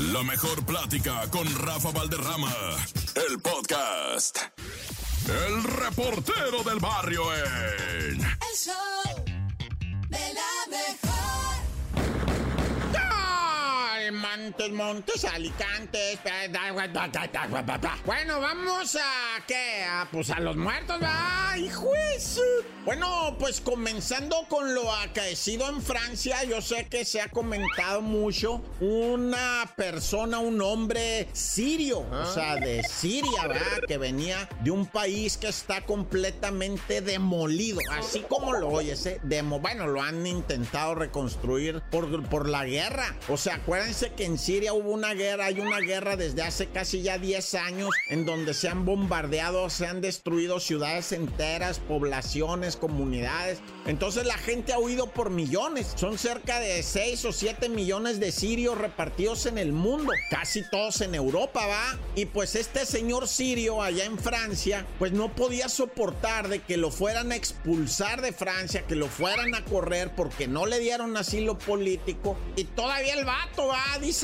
La mejor plática con Rafa Valderrama. El podcast. El reportero del barrio en. El show Montes, Montes, Alicantes. Bueno, vamos a qué? A, pues a los muertos, ¡ay, juez! Bueno, pues comenzando con lo acaecido en Francia, yo sé que se ha comentado mucho. Una persona, un hombre sirio, o sea, de Siria, ¿verdad? Que venía de un país que está completamente demolido, así como lo oyes, ¿eh? Demo, bueno, lo han intentado reconstruir por, por la guerra. O sea, acuérdense que en Siria hubo una guerra, hay una guerra desde hace casi ya 10 años en donde se han bombardeado, se han destruido ciudades enteras, poblaciones, comunidades. Entonces la gente ha huido por millones. Son cerca de 6 o 7 millones de sirios repartidos en el mundo, casi todos en Europa, va. Y pues este señor sirio allá en Francia, pues no podía soportar de que lo fueran a expulsar de Francia, que lo fueran a correr porque no le dieron asilo político. Y todavía el vato va, dice,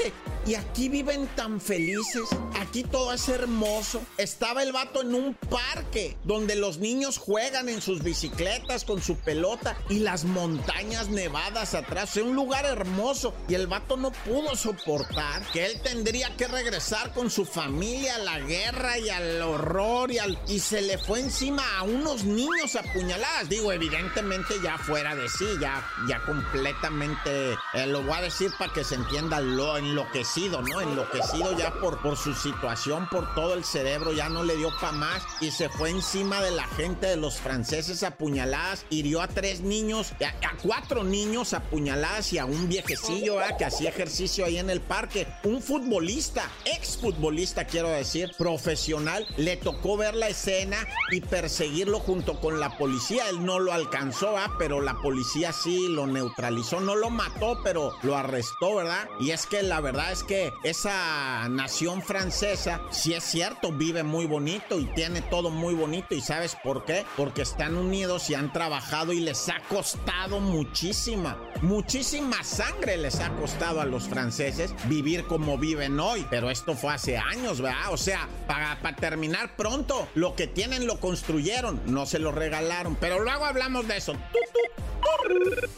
y aquí viven tan felices, aquí todo es hermoso. Estaba el vato en un parque donde los niños juegan en sus bicicletas con su pelota y las montañas nevadas atrás, o sea, un lugar hermoso. Y el vato no pudo soportar que él tendría que regresar con su familia a la guerra y al horror y, al, y se le fue encima a unos niños apuñaladas. Digo, evidentemente ya fuera de sí, ya, ya completamente, eh, lo voy a decir para que se entienda lo enloquecido, ¿no? Enloquecido ya por, por su situación, por todo el cerebro, ya no le dio pa' más y se fue encima de la gente de los franceses apuñaladas, hirió a tres niños, a, cuatro niños apuñaladas y a un viejecillo ¿verdad? que hacía ejercicio ahí en el parque. Un futbolista, exfutbolista quiero decir, profesional, le tocó ver la escena y perseguirlo junto con la policía. Él no lo alcanzó, ¿ah? pero la policía sí lo neutralizó, no lo mató, pero lo arrestó, ¿verdad? Y es que la verdad es que esa nación francesa, si es cierto, vive muy bonito y tiene todo muy bonito. ¿Y sabes por qué? Porque están unidos y han trabajado y les ha costado muchísima, muchísima sangre les ha costado a los franceses vivir como viven hoy. Pero esto fue hace años, ¿verdad? O sea, para, terminar pronto, lo que tienen lo construyeron, no se lo regalaron. Pero luego hablamos de eso.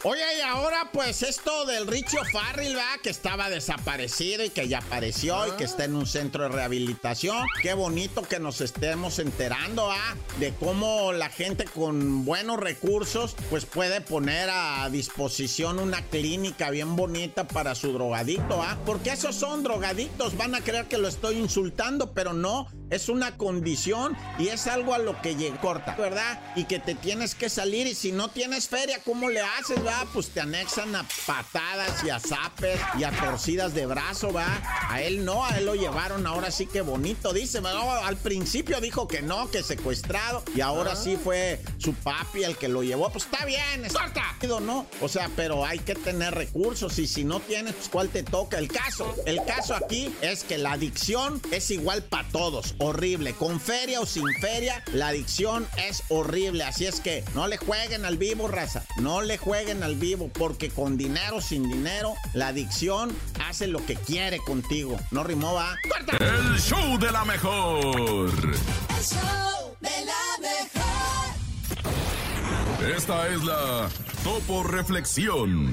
Oye, y ahora pues esto del Richie Farrell, ¿verdad? Que estaba desaparecido y que ya apareció y que está en un centro de rehabilitación. Qué bonito que nos estemos enterando, ¿ah? De cómo la gente con buenos recursos pues puede poner a disposición una clínica bien bonita para su drogadicto, ¿ah? Porque esos son drogadictos, van a creer que lo estoy insultando, pero no, es una condición y es algo a lo que corta, ¿verdad? Y que te tienes que salir y si no tienes feria, ¿cómo le haces, va? Pues te anexan a patadas y a zapes y a torcidas de brazo, va. A él no, a él lo llevaron ahora sí que bonito, dice. No, al principio dijo que no, que secuestrado y ahora sí fue su papi el que lo llevó. Pues está bien, está ¿no? O sea, pero hay que tener recursos y si no tienes, pues cuál te toca. El caso, el caso aquí es que la adicción es igual para todos, horrible. Con feria o sin feria, la adicción es horrible. Así es que no le jueguen al vivo, raza. No le jueguen al vivo porque con dinero o sin dinero, la adicción hace lo que quiere contigo. No rimó, va. ¡Corta! El show de la mejor. El show de la mejor. Esta es la Topo Reflexión.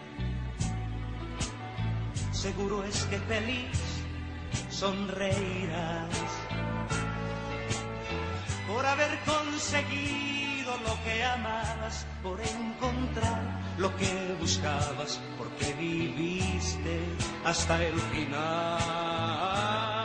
Seguro es que feliz sonreirás por haber conseguido lo que amabas, por encontrar lo que buscabas, porque viviste hasta el final.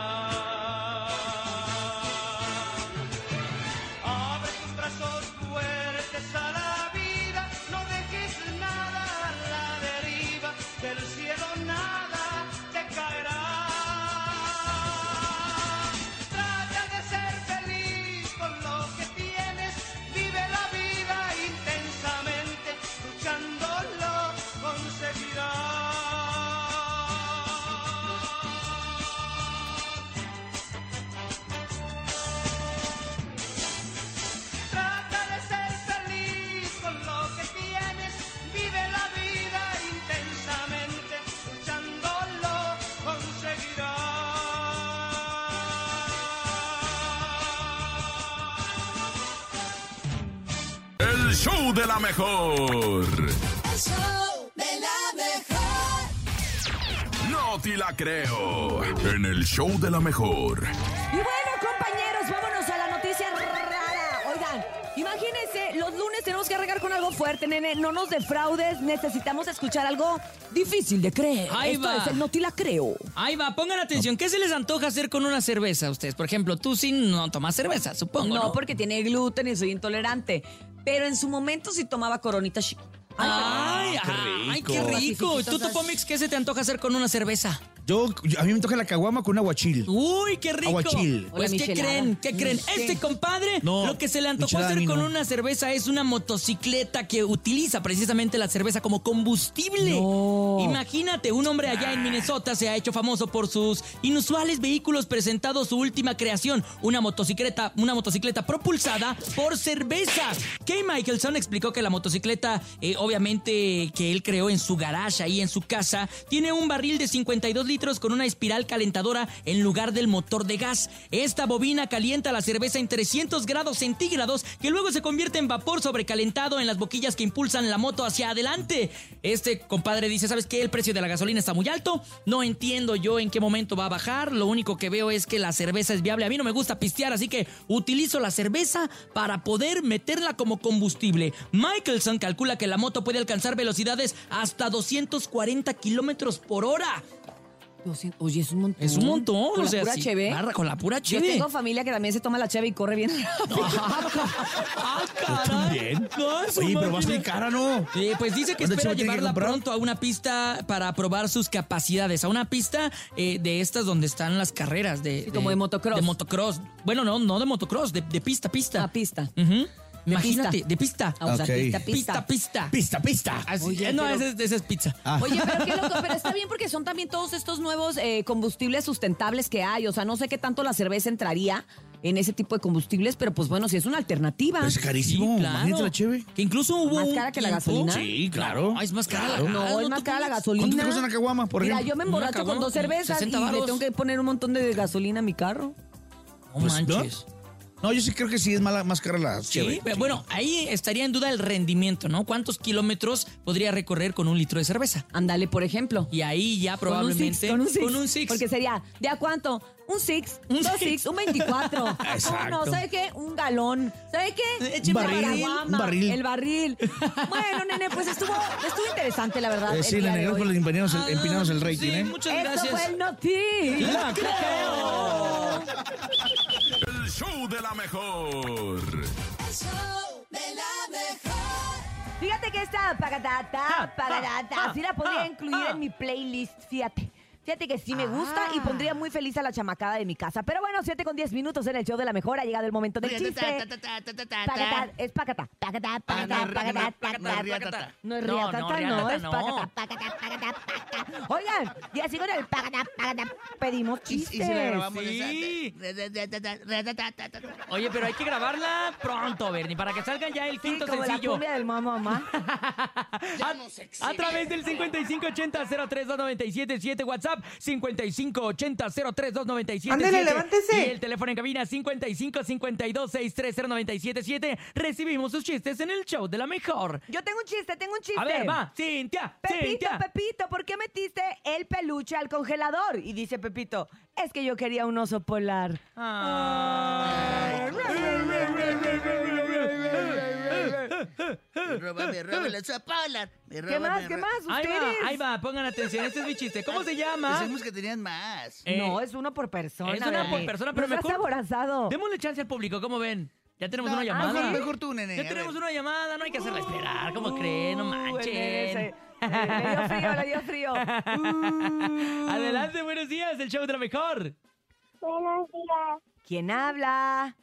Show de la mejor. El show de la mejor. No te la creo. En el show de la mejor. Y bueno, compañeros, vámonos a la noticia rara. Oigan, imagínense, los lunes tenemos que arreglar con algo fuerte, nene. No nos defraudes, necesitamos escuchar algo difícil de creer. Ahí Esto va. es el no te la creo. Ahí va, pongan atención. ¿Qué se les antoja hacer con una cerveza a ustedes? Por ejemplo, tú sí no tomas cerveza, supongo. No, No, porque tiene gluten y soy intolerante. Pero en su momento sí tomaba coronita chic. Ay, ay, qué rico. ¿Tú, Topomix, qué se te antoja hacer con una cerveza? Yo, yo- a mí me toca la caguama con un aguachil. Uy, qué rico. Aguachil. Pues, ¿qué michelada. creen? ¿Qué creen? ¿Qué? Este compadre, No, lo que se le antojó hacer con no. una cerveza es una motocicleta que utiliza precisamente la cerveza como combustible. No. Imagínate, un hombre allá en Minnesota se ha hecho famoso por sus inusuales vehículos presentado su última creación, una motocicleta, una motocicleta propulsada por cerveza. Kay Michelson explicó que la motocicleta, eh, obviamente que él creó en su garage ahí en su casa, tiene un barril de 52 litros con una espiral calentadora en lugar del motor de gas. Esta bobina calienta la cerveza en 300 grados centígrados que luego se convierte en vapor sobrecalentado en las boquillas que impulsan la moto hacia adelante. Este compadre dice, ¿sabes qué? El precio de la gasolina está muy alto. No entiendo yo en qué momento va a bajar. Lo único que veo es que la cerveza es viable. A mí no me gusta pistear, así que utilizo la cerveza para poder meterla como combustible. Michelson calcula que la moto puede alcanzar velocidades hasta 240 kilómetros por hora. Oye, es un montón. Es un montón. ¿Con o la sea, pura sí, cheve? barra con la pura Yo cheve. tengo familia que también se toma la cheve y corre bien. Ah, caray. también. No, su Oye, pero va a máquina. salir cara, ¿no? Eh, pues dice que ¿Dónde espera que llevarla pronto a una pista para probar sus capacidades. A una pista eh, de estas donde están las carreras de, Sí, como de motocross. De motocross. Bueno, no, no de motocross, de, de pista, pista. Una pista. De Imagínate, de pista. Ah, o sea, Ok. pista, pista. Pista, pista. Pista, pista. Así- Oye, eh, no, pero- esa es, esa es pizza. Ah. Oye, pero qué loco, pero está bien porque son también todos estos nuevos eh, combustibles sustentables que hay. O sea, no sé qué tanto la cerveza entraría en ese tipo de combustibles, pero pues bueno, si es una alternativa. Pero es carísimo. Sí, claro. Imagínate la cheve. Que incluso hubo ¿Más un cara que la tiempo- gasolina? Sí, claro. Ah, es más cara la Claro. No, es más ¿Tú cara la gasolina. ¿Cuánto te cuesta una caguama, por Mira, ejemplo? yo me Una emborracho con dos cervezas 60 y le varos. tengo que poner un montón de gasolina a mi carro. No Pues, ¿no? manches. No, yo sí creo que sí es mala, más cara la Sí, cheve. pero bueno, ahí estaría en duda el rendimiento, ¿no? ¿Cuántos kilómetros podría recorrer con un litro de cerveza? Ándale, por ejemplo. Y ahí ya probablemente con un six. con un six. Porque sería, ¿de a cuánto? Un six, Un dos six. un 24. Exacto. No, no, ¿sabe qué? Un galón. ¿Sabe qué? Écheme barril, caguama, un barril. El barril. Bueno, nene, pues estuvo, estuvo interesante, la verdad. Eh, el sí, día la de negra hoy. por empinarnos el, empinarnos el Ah, rating, sí, ¿eh? muchas Esto gracias. fue el Noti. La creo. Show de la mejor. El show de la mejor. Fíjate que esta pagatata, pagatata, ah, así la podría ah, incluir ah. en mi playlist, fíjate. Fíjate que sí me gusta y pondría muy feliz a la chamacada de mi casa. Pero bueno, 7 con 10 minutos en el show de la mejor. Ha llegado el momento del chiste. Es pacata. Pacata, pacata, pacata, pacata. No es No, riatata, no, es no. pacata, pacata, pacata, pacata. Oigan, y así con el pacata, pacata, pedimos chistes. Sí. Oye, pero hay que grabarla pronto, Bernie, para que salga ya el Sí, quinto como la sencillo. cumbia del mamá, mamá. A través del 5580-032977 WhatsApp 5580-032977 Ándele, levántese. Y el teléfono en cabina 5552-630977 Recibimos sus chistes en el show de la mejor. Yo tengo un chiste, tengo un chiste. A ver, va, Cintia, Pepito, Cintia. Pepito, ¿por qué metiste el peluche al congelador? Y dice Pepito, es que yo quería un oso polar. Ah. Róbame, róbame la zapalas. Me ¿Qué más? ¿Qué más? Ahí ¿Ustedes? va, ahí va, pongan atención, este es mi chiste. ¿Cómo se llama? Pensamos que tenían más. Eh, no, es uno por persona. es una por persona, pero no seas mejor- aborazado. Démosle chance al público, ¿cómo ven? Ya tenemos No, una llamada. mejor- mejor tú, nene, Ya tenemos una llamada, no hay que hacerla esperar. ¿Cómo creen? No Uh, el nene manchen. ese. Le le dio frío, le dio frío. Uh. Adelante, buenos días, el show de la mejor. Buenos días, ¿Quién habla?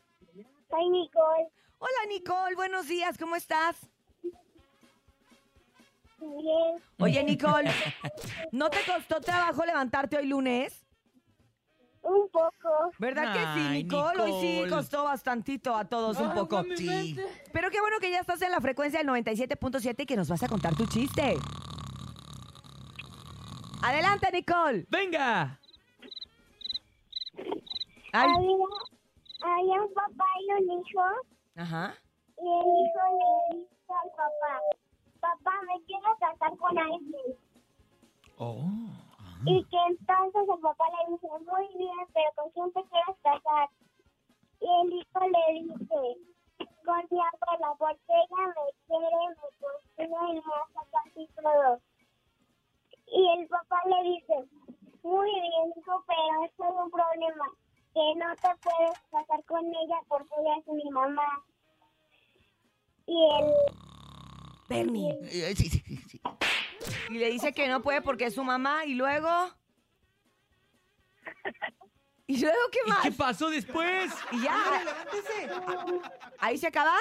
soy Nicole. Hola, Nicole, buenos días, ¿cómo estás? Bien, Oye, Nicole, ¿no te costó trabajo levantarte hoy lunes? un poco. ¿Verdad que sí, Ay, Nicole? Hoy sí Nicole. costó bastantito a todos un poco. Sí. Pero qué bueno que ya estás en la frecuencia del 97.7 y que nos vas a contar tu chiste. Adelante, Nicole. ¡Venga! Ay, Había, había un papá y un hijo, Ajá. y el hijo le dice al papá, papá, me quiero casar con alguien. Oh. Y que entonces el papá le dice, muy bien, pero ¿con quién te quieres casar? Y el hijo le dice, con mi abuela, porque ella me quiere, me cocina y me hace casi todo. Y el papá le dice, muy bien, hijo, pero esto es un problema, que no te puedes casar con ella porque ella es mi mamá. Y el Bernie. Sí, sí, sí, sí. Y le dice que no puede porque es su mamá. Y luego. ¿Y luego qué ¿Y más? qué pasó después? Y ya. ¿Ahí se acaba?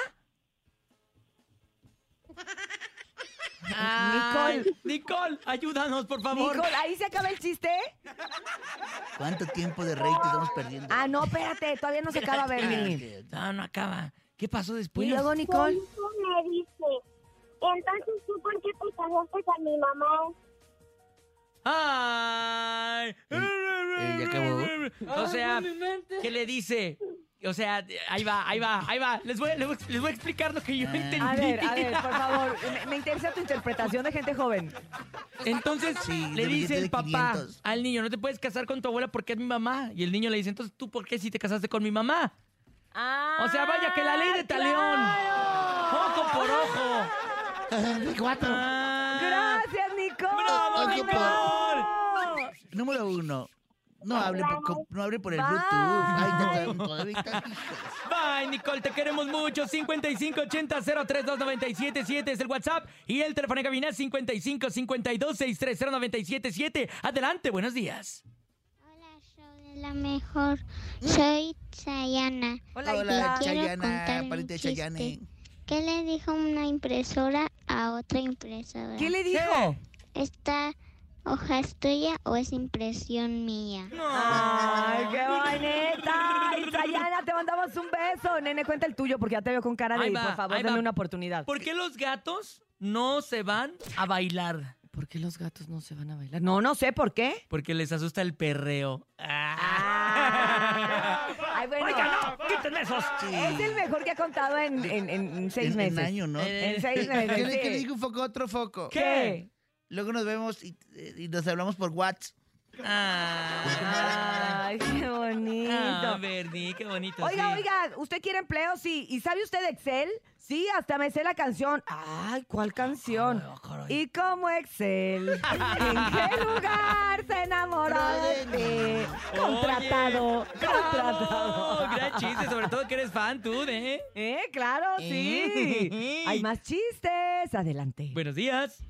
Ay, Nicole. Nicole, ayúdanos, por favor. Nicole, ¿ahí se acaba el chiste? ¿Cuánto tiempo de rey te estamos perdiendo? Ah, no, espérate, todavía no se acaba, Bernie. No, no acaba. ¿Qué pasó Y después? luego, el Nicole. me dice, entonces tú por qué te casaste con mi mamá? Ay. Eh, ¿ya acabó? O sea, ¿qué le dice? O sea, ahí va, ahí va, ahí va. Les voy, les voy, les voy a explicar lo que yo entendí. A ver, a ver, por favor. Me, me interesa tu interpretación de gente joven. Entonces Sí, le dice el papá 500. al niño, no te puedes casar con tu abuela porque es mi mamá. Y el niño le dice, entonces tú por qué si te casaste con mi mamá? O sea, vaya que la ley de talión. Ojo por ojo. Cuatro. Ah, Gracias, Nicole. ¡Bravo, Nicole! Número uno. No hable por, no hable por el Bye. Bluetooth. Ay, está- todavía está- Bye, Nicole, te queremos mucho. 5580-032977 es el WhatsApp y el teléfono de cabina 5552-630-977. Adelante, buenos días. Hola, show de la mejor. Soy Sayana. Hola, Hola, Chayana, pariente de. Chayane. ¿Qué le dijo una impresora a otra impresora? ¿Qué le dijo? ¿Esta hoja es tuya o es impresión mía? Ay, qué bonita. Isayana, te mandamos un beso. Nene, cuenta el tuyo porque ya te veo con cara de, Ahí va, por favor, ahí dame va. una oportunidad. ¿Por qué los gatos no se van a bailar? ¿Por qué los gatos no se van a bailar? No, no sé por qué. Porque les asusta el perreo. Ah. Ay, bueno. Oiga, no, quítenme esos. Es el mejor que ha contado en, en- en- seis En, meses. en año, ¿no? En seis meses. ¿Qué le, qué le sí. dijo un foco a otro foco? ¿Qué? Luego nos vemos y, y nos hablamos por WhatsApp. Ah, Ay, qué bonito. ah, Bernie, qué bonito. Oiga, sí. oiga, ¿usted quiere empleo? Sí. ¿Y sabe usted de Excel? Sí, hasta me sé la canción. Ay, ¿cuál canción? ¿Y cómo Excel? ¿En qué lugar se enamoró de ti? Contratado, Oye, contratado. bravo, Gran chiste, sobre todo que eres fan tú, ¿eh? ¿Eh? Claro, sí. Eh. Hay más chistes. Adelante. Buenos días.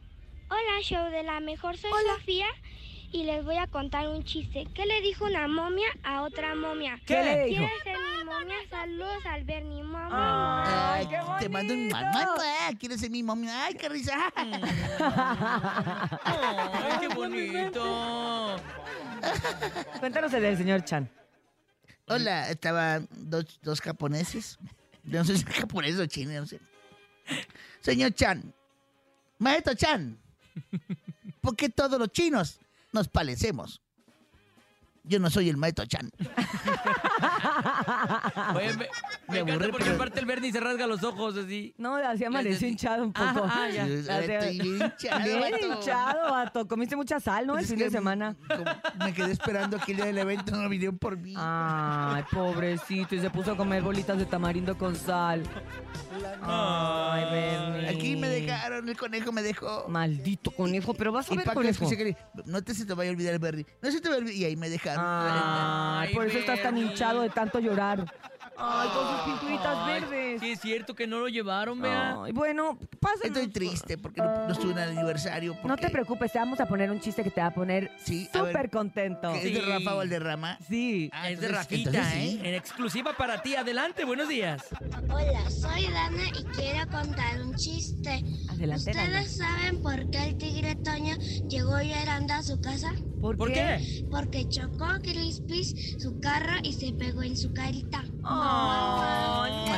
Hola, show de la mejor. Soy Sofía y les voy a contar un chiste. ¿Qué le dijo una momia a otra momia? ¿Qué le dijo? ¿Quieres ser mi momia? Saludos al Bernie, mamá. Ay, qué te mando un bonito. mamá. ¿Quieres ser mi momia? Ay, qué risa. Ay, qué bonito. Cuéntanos el del señor Chan. Hola, estaban dos, dos japoneses. No sé si es japonés o chino, no sé. Señor Chan, maestro Chan, ¿por qué todos los chinos nos parecemos? Yo no soy el maestro Chan. Oye, me, me encanta aburrí, porque pero- aparte el Bernie se rasga los ojos así. No, así amaneció hinchado un poco. Ah, ah, ya. Estoy bien hinchado, Bien vato. hinchado, vato. Comiste mucha sal, ¿no? El Es fin que de semana. como Me quedé esperando que el día del evento no vinieron por mí. Ay, pobrecito. Y se puso a comer bolitas de tamarindo con sal. Ay, Bernie. Aquí me dejaron, el conejo me dejó. Maldito conejo, pero vas a Y ver Paco conejo. escuché que no te se te vaya a olvidar el Bernie. No se te va a olvidar. Y ahí me dejaron. Ay, por eso estás tan hinchado de tanto llorar. Ay, con sus pinturitas Ay, verdes. Sí, es cierto que no lo llevaron, vea. Ay, bueno, pasa. Estoy triste porque no, no estuve en el aniversario. No te preocupes, te vamos a poner un chiste que te va a poner Sí, a ver. súper contento. ¿que ¿Es de Sí. Rafa Valderrama? Sí. Ah, es de entonces- Rafita, entonces ¿eh? sí. En exclusiva para ti. Adelante, buenos días. Hola, soy Dana y quiero contar un chiste. Adelante, Dana. ¿Ustedes saben por qué el tigre Toño llegó llorando a su casa? ¿Por, ¿Por qué? Porque chocó Crispis su carro y se pegó en su carita. Ay.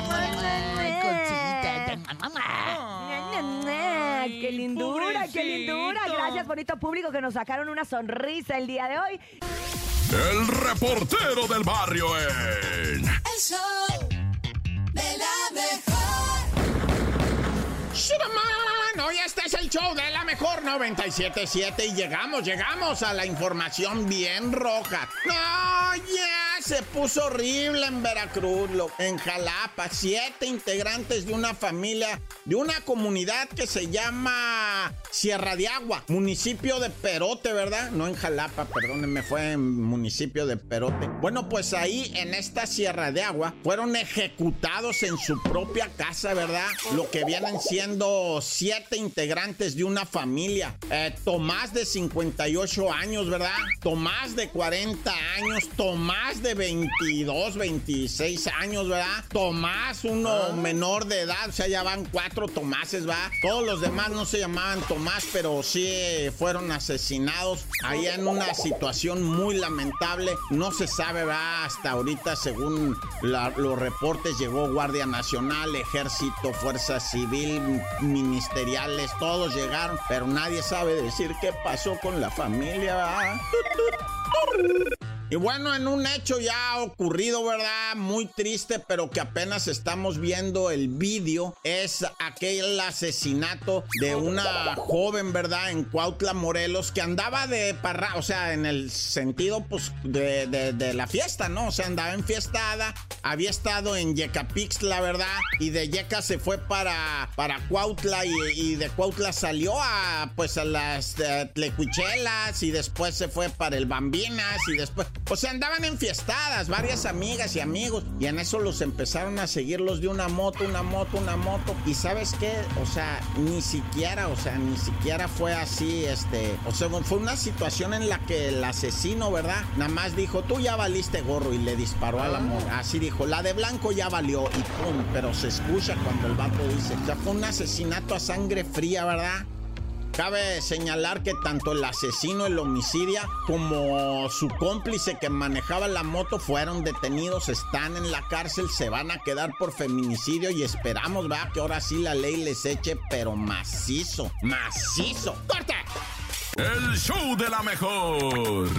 Ay, ¡Qué lindura, qué lindura! Gracias, bonito público, que nos sacaron una sonrisa el día de hoy. El reportero del barrio en. El show de la mejor. ¡Sí! No, ya este es show de la mejor 977 y llegamos, llegamos a la información bien roja. No, ya se puso horrible en Veracruz, en Jalapa. Siete integrantes de una familia, de una comunidad que se llama Sierra de Agua, municipio de Perote, ¿verdad? No en Jalapa, perdónenme, fue en municipio de Perote. Bueno, pues ahí en esta Sierra de Agua fueron ejecutados en su propia casa, ¿verdad? Lo que vienen siendo siete integrantes de una familia. Eh, Tomás de 58 años, ¿verdad? Tomás de 40 años, Tomás de 22, 26 años, ¿verdad? Tomás, uno menor de edad, o sea, ya van cuatro Tomáses, ¿va? Todos los demás no se llamaban Tomás, pero sí eh, fueron asesinados allá en una situación muy lamentable. No se sabe, ¿va? Hasta ahorita, según la- los reportes, llegó Guardia Nacional, Ejército, Fuerza Civil, ministeriales, todos llegaron, pero nadie sabe decir qué pasó con la familia. Y bueno, en un hecho ya ocurrido, ¿verdad? Muy triste, pero que apenas estamos viendo el vídeo, es aquel asesinato de una joven, ¿verdad? En Cuautla, Morelos, que andaba de parra, o sea, en el sentido, pues, de, de- de la fiesta, ¿no? O sea, andaba enfiestada, había estado en Yecapix, la verdad, y de Yeca se fue para, para Cuautla y, de Cuautla salió a, pues, a las eh, Tlecuichelas y después se fue para el Bambinas y después, o sea, andaban enfiestadas, varias amigas y amigos, y en eso los empezaron a seguir los de una moto, una moto, una moto, y ¿sabes qué? O sea, ni siquiera, o sea, ni siquiera fue así, este, o sea, fue una situación en la que el asesino, ¿verdad? Nada más dijo, tú ya valiste gorro y le disparó a la morra, así dijo, la de blanco ya valió y pum, pero se escucha cuando el vato dice, o sea, fue un asesinato a sangre fría, ¿verdad? Cabe señalar que tanto el asesino, el homicidia, como su cómplice que manejaba la moto fueron detenidos, están en la cárcel, se van a quedar por feminicidio y esperamos, ¿verdad? Que ahora sí la ley les eche, pero macizo, macizo. ¡Corte! El show de la mejor.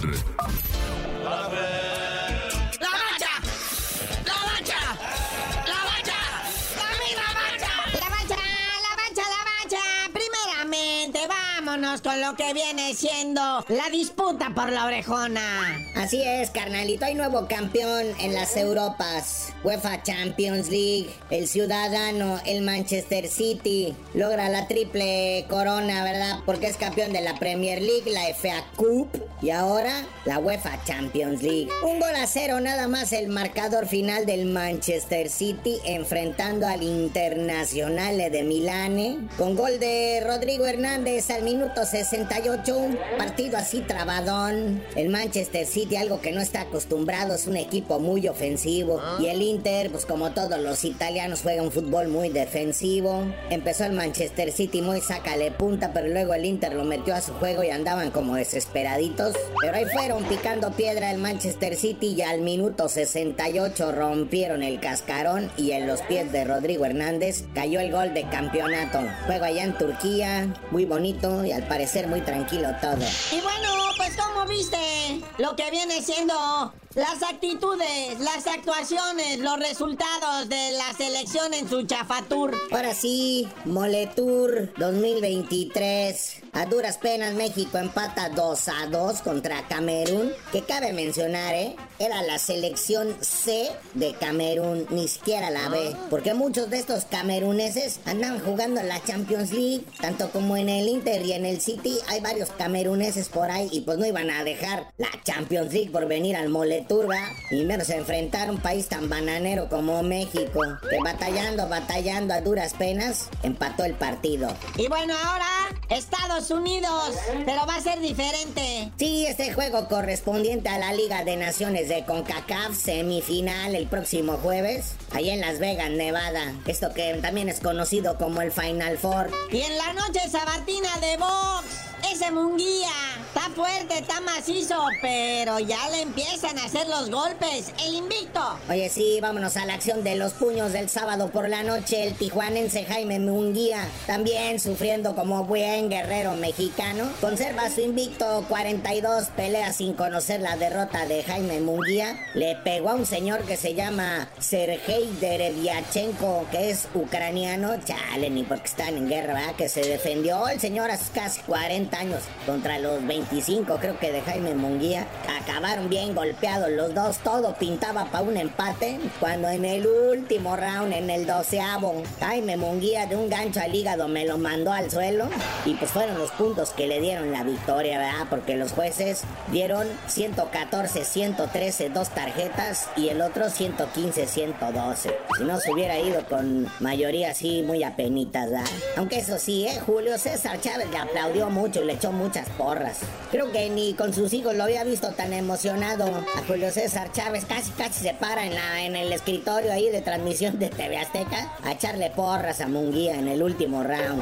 Con lo que viene siendo la disputa por la orejona. Así es, carnalito. Hay nuevo campeón en las Europas. UEFA Champions League. El ciudadano, el Manchester City, logra la triple corona, ¿verdad? Porque es campeón de la Premier League, la FA Cup y ahora la UEFA Champions League. Un gol a cero, nada más el marcador final del Manchester City enfrentando al Internacional de Milane. Con gol de Rodrigo Hernández al minuto 68. Un partido así trabadón. El Manchester City, algo que no está acostumbrado, es un equipo muy ofensivo. Y el Inter, pues como todos los italianos, juega un fútbol muy defensivo. Empezó el Manchester City muy sácale punta, pero luego el Inter lo metió a su juego y andaban como desesperaditos. Pero ahí fueron picando piedra el Manchester City y al minuto 68 rompieron el cascarón y en los pies de Rodrigo Hernández cayó el gol de campeonato. Juego allá en Turquía, muy bonito y al parecer muy tranquilo todo. Y bueno, pues como viste lo que viene siendo las actitudes, las actuaciones, los resultados de la selección en su chafatur. Ahora sí, Moletour 2023. A duras penas México empata 2 a 2 contra Camerún. Que cabe mencionar, ¿eh? Era la selección C de Camerún, ni siquiera la B. Porque muchos de estos cameruneses andaban jugando en la Champions League. Tanto como en el Inter y en el City hay varios cameruneses por ahí. Y pues no iban a dejar la Champions League por venir al Moletour, ¿va? Y menos enfrentar un país tan bananero como México. Que batallando, batallando a duras penas, empató el partido. Y bueno, ahora Estados Unidos, pero va a ser diferente. Sí, este juego correspondiente a la Liga de Naciones de CONCACAF, semifinal el próximo jueves, allá en Las Vegas, Nevada. Esto que también es conocido como el Final Four. Y en la noche sabatina de box, ese Munguía está fuerte, está macizo, pero ya le empiezan a hacer los golpes. El invicto. Oye, sí, vámonos a la acción de los puños del sábado por la noche. El tijuanense Jaime Munguía, también sufriendo como buen guerrero mexicano, conserva su invicto 42 peleas sin conocer la derrota de Jaime Munguía. Le pegó a un señor que se llama Sergei Derevyachenko, que es ucraniano. Chale, ni porque están en guerra, ¿verdad? Que se defendió el señor a sus casi 40 años contra los 25, creo que de Jaime Munguía. Acabaron bien golpeados los dos, todo pintaba para un empate. Cuando en el último round, en el doceavo, Jaime Munguía de un gancho al hígado me lo mandó al suelo. Y pues fueron los puntos que le dieron la victoria, ¿verdad? Porque los jueces dieron 114, 113, dos tarjetas y el otro 115, 112. Si no se hubiera ido con mayoría así, muy apenitas, ¿verdad? Aunque eso sí, ¿eh? Julio César Chávez le aplaudió mucho y le echó muchas porras. Creo que ni con sus hijos lo había visto tan emocionado. A Julio César Chávez casi casi se para en, la, en el escritorio ahí de transmisión de TV Azteca a echarle porras a Munguía en el último round.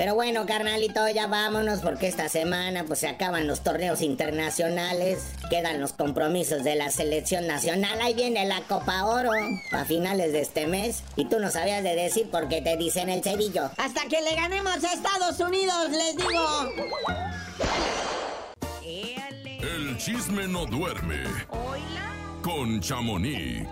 Pero bueno, carnalito, ya vámonos porque esta semana pues se acaban los torneos internacionales, quedan los compromisos de la selección nacional, ahí viene la Copa Oro a finales de este mes y tú no sabías de decir por qué te dicen el cerillo. Hasta que le ganemos a Estados Unidos, les digo. El chisme no duerme con Chamonix.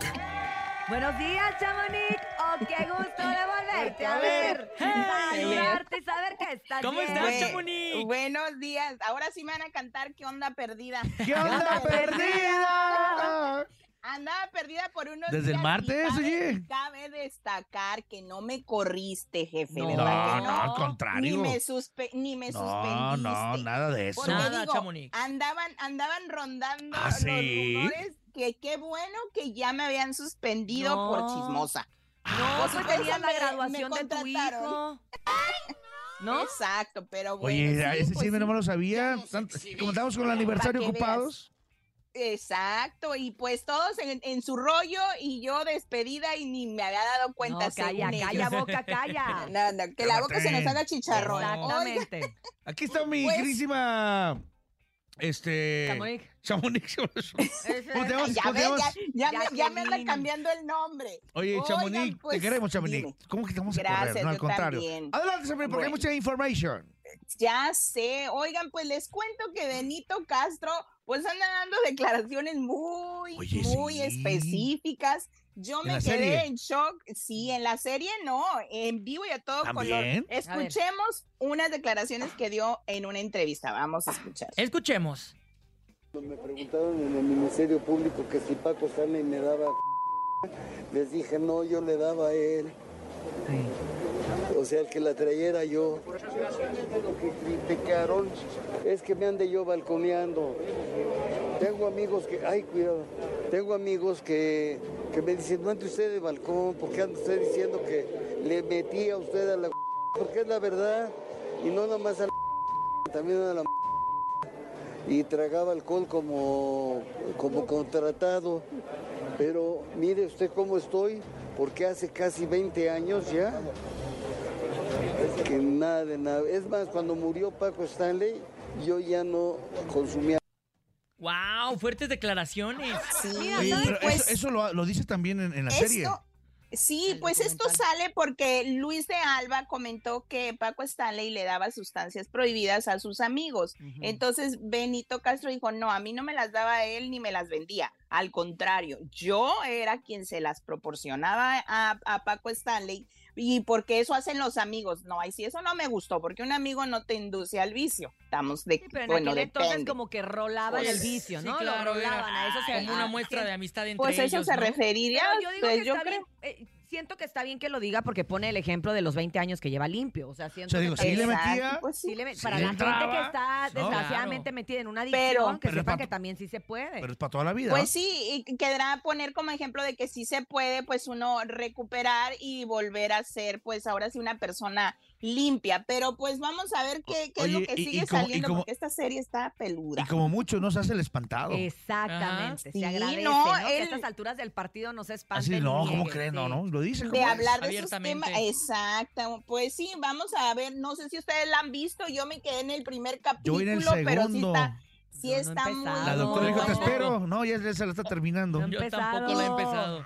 Buenos días, Chamonix. Oh, qué gusto de volverte a ver. Saludarte y saber que estás ¿Cómo bien. estás, Chamonix? Buenos días. Ahora sí me van a cantar ¿Qué onda perdida? ¿Qué onda perdida? Andaba perdida por unos Desde el y martes, cabe- oye. Cabe destacar que no me corriste, jefe, No, ¿verdad no, al contrario. Ni me, suspe- ni me No, suspendiste. no, nada de eso. Porque Nada, digo, Chamonix. Andaban, andaban rondando ¿Ah, los sí? rumores que qué bueno que ya me habían suspendido No. por chismosa. No, Por pues tenías la graduación me de tu hijo. ¿No? Exacto, pero bueno. Oye, sí, ese pues chisme no me lo sabía. Como estamos con el aniversario veas. ocupados. Exacto, y pues todos en, en su rollo y yo despedida y ni me había dado cuenta. No, calla, según calla, ellos. boca, calla. No, no, que la boca se nos haga chicharrón. Oiga, Exactamente. Aquí está mi Pues- queridísima. Este. Chamonix. Chamonix. ¿Cómo te llamas? ya ¿Cómo te ves, ya, ya me, ya me anda Jacqueline. cambiando el nombre. Oye, Chamonix, te pues, queremos, Chamonix. dime. ¿Cómo que te vamos a Gracias, correr? No, al contrario. también. Adelante, Chamonix, porque hay Bueno. mucha information. Ya sé, oigan, pues les cuento que Benito Castro pues anda dando declaraciones muy, Oye, muy sí. específicas. Yo ¿En me quedé serie? en shock. Sí, en la serie no, en vivo y a todo color. Escuchemos unas declaraciones que dio en una entrevista. Vamos a escuchar. Escuchemos. Me preguntaron en el Ministerio Público que si Paco Stanley me daba les dije no, yo le daba a él. O sea, el que la trayera yo. Lo que criticaron es que me ande yo balconeando. Tengo amigos que, ay, cuidado, tengo amigos que, que me dicen, no entre usted de balcón, porque anda usted diciendo que le metí a usted a la porque es la verdad, y no nada más a la también a la y tragaba alcohol como, como contratado. Pero mire usted cómo estoy, porque hace casi 20 años ya que nada de nada. Es más, cuando murió Paco Stanley, yo ya no consumía. ¡Wow! Fuertes declaraciones. Mira, Oye, ¿sabes? pero Pues- eso, eso lo, lo dices también en, en la serie. Sí, pues esto sale porque Luis de Alba comentó que Paco Stanley le daba sustancias prohibidas a sus amigos. Entonces Benito Castro dijo, no, a mí no me las daba él ni me las vendía. Al contrario, yo era quien se las proporcionaba a, a Paco Stanley y porque eso hacen los amigos. No, ahí sí, eso no me gustó, porque un amigo no te induce al vicio. Estamos de, Pero en bueno, aquel entonces como que rolaban Pues, el vicio, Sí, ¿no? claro, Lo rolaban, era a eso se como una ah, muestra sí. de amistad entre Pues eso ellos, se ¿no? referiría. Pero yo digo pues que yo creo- bien, eh, siento que está bien que lo diga porque pone el ejemplo de los 20 años que lleva limpio. O sea, siento O sea, que digo, está sí le metía, pues Sí le met- sí para le la gente que entraba, está. Desgraciadamente metida en una adicción, Pero- que Pero es sepa pa- que también sí se puede. Pero es para toda la vida. Pues sí, y quedará poner como ejemplo de que sí se puede, pues uno recuperar y volver a ser, pues ahora sí, una persona limpia, pero pues vamos a ver qué, qué es lo que y- y sigue como- saliendo, como- porque esta serie está peluda. Y como mucho no se hace el espantado. Exactamente, Sí, se agradece, no, ¿no? Que a estas alturas del partido no se espanten. Así no, ¿cómo nieguen, creen? No, sí. no, lo dice de hablar de esos temas. Exacto. Pues sí, vamos a ver. No sé si ustedes la han visto. Yo me quedé en el primer capítulo, Yo en el pero sí segundo. está, sí no está muy. La doctora dijo, te espero. No, ya se la está terminando. No. Yo tampoco lo he empezado.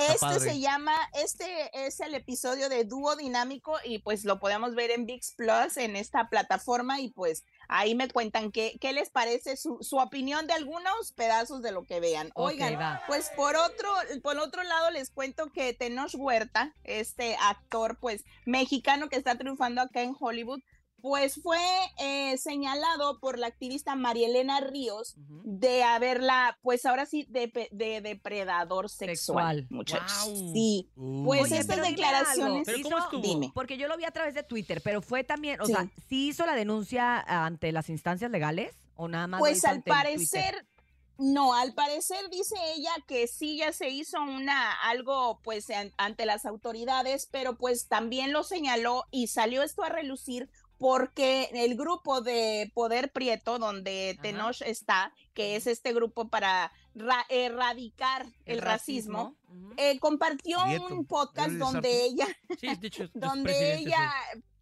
Este padre. se llama, este es el episodio de Dúo Dinámico y pues lo podemos ver en VIX Plus en esta plataforma y pues ahí me cuentan qué, qué les parece su, su opinión de algunos pedazos de lo que vean. Oigan, pues por otro, por otro lado les cuento que Tenoch Huerta, este actor pues mexicano que está triunfando acá en Hollywood, pues fue eh, señalado por la activista Marielena Ríos de haberla, pues ahora sí, de, depredador sexual, Sexual. muchachos. Sí, Uh. pues Oye, estas declaraciones. ¿Pero cómo estuvo? Dime. Porque yo lo vi a través de Twitter, pero fue también, o Sí. sea, ¿sí hizo la denuncia ante las instancias legales o nada más? Pues al Twitter? parecer, no, al parecer dice ella que sí ya se hizo una algo pues an- ante las autoridades, pero pues también lo señaló y salió esto a relucir porque el grupo de Poder Prieto, donde Tenoch está, que es este grupo para ra- erradicar el, El racismo, eh, compartió Prieto. un podcast donde ella Sí, donde ella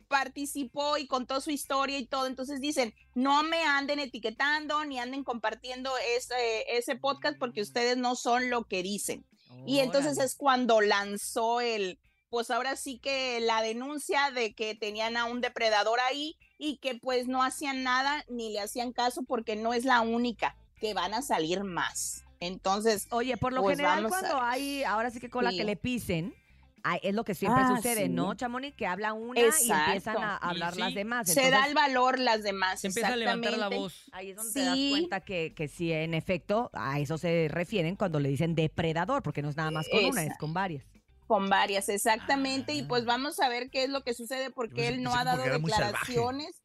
participó y contó su historia y todo. Entonces dicen, no me anden etiquetando ni anden compartiendo ese, ese podcast porque ustedes no son lo que dicen. Y entonces Órale. es cuando lanzó el, pues ahora sí que la denuncia de que tenían a un depredador ahí y que pues no hacían nada ni le hacían caso porque no es la única, que van a salir más. Entonces, Oye, por lo pues general a- cuando hay, ahora sí que con la Sí. que le pisen, ay, es lo que siempre Ah, sucede, sí. ¿no, Chamonix? Que habla una y empiezan a hablar las demás. se da el valor las demás. Se empieza a levantar la voz. Ahí es donde te das cuenta que, que sí, en efecto, a eso se refieren cuando le dicen depredador, porque no es nada más con una, es con varias. Con varias, exactamente. Y pues vamos a ver qué es lo que sucede porque él no ha dado declaraciones.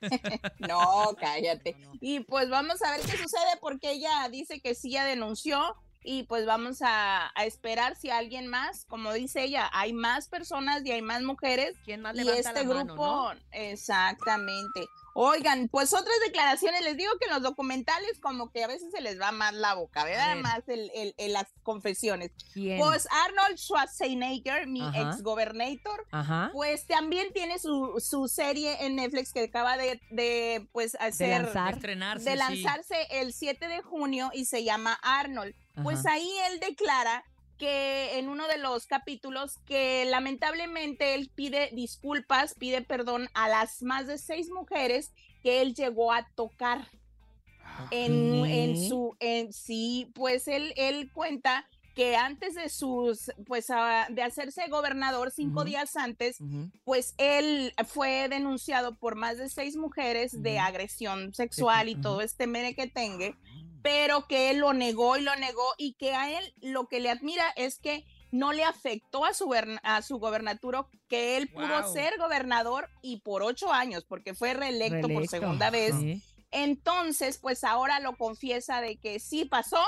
no, cállate. Y pues vamos a ver qué sucede porque ella dice que sí ya denunció y pues vamos a, a esperar si alguien más, como dice ella, hay más personas y hay más mujeres ¿Quién más y levanta este la mano, grupo, no? exactamente. Oigan, pues otras declaraciones, les digo que en los documentales como que a veces se les va más la boca, ¿verdad? ver. Más el, el- el- las confesiones. ¿Quién? Pues Arnold Schwarzenegger, mi Ajá. ex gobernator, Ajá. pues también tiene su, su serie en Netflix que acaba de, de, pues hacer lanzar. De sí. lanzarse el 7 de junio y se llama Arnold. Pues Ajá. ahí él declara que en uno de los capítulos que lamentablemente él pide disculpas, pide perdón a las más de seis mujeres que él llegó a tocar en, en ¿Qué? su en sí, pues él él cuenta que antes de sus pues ah, de hacerse gobernador cinco días antes pues él fue denunciado por más de seis mujeres de agresión sexual y todo este merequetengue, pero que él lo negó y lo negó y que a él lo que le admira es que no le afectó a su, a su gobernatura, que él pudo ser gobernador y por ocho años, porque fue reelecto, por segunda vez. Sí. Entonces, pues ahora lo confiesa de que sí pasó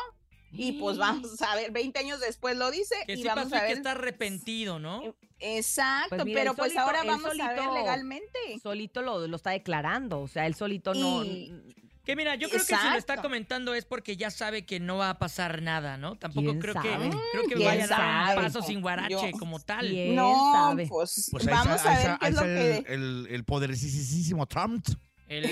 y pues vamos a ver, 20 años después lo dice Que y sí vamos pasó y a que ver. está arrepentido, ¿no? Exacto, Pues mira, pero pues solito- ahora vamos a ver legalmente. Solito lo, lo está declarando, o sea, él solito no... Que mira, yo creo que si lo está comentando es porque ya sabe que no va a pasar nada, ¿no? Tampoco ¿Quién creo sabe? que creo que ¿Quién vaya a dar un paso sin guarache Yo- como tal. ¿Quién no, sabe? pues, Pues ahí vamos a ver qué es lo está que... el, el, el poderosísimo Trump. El,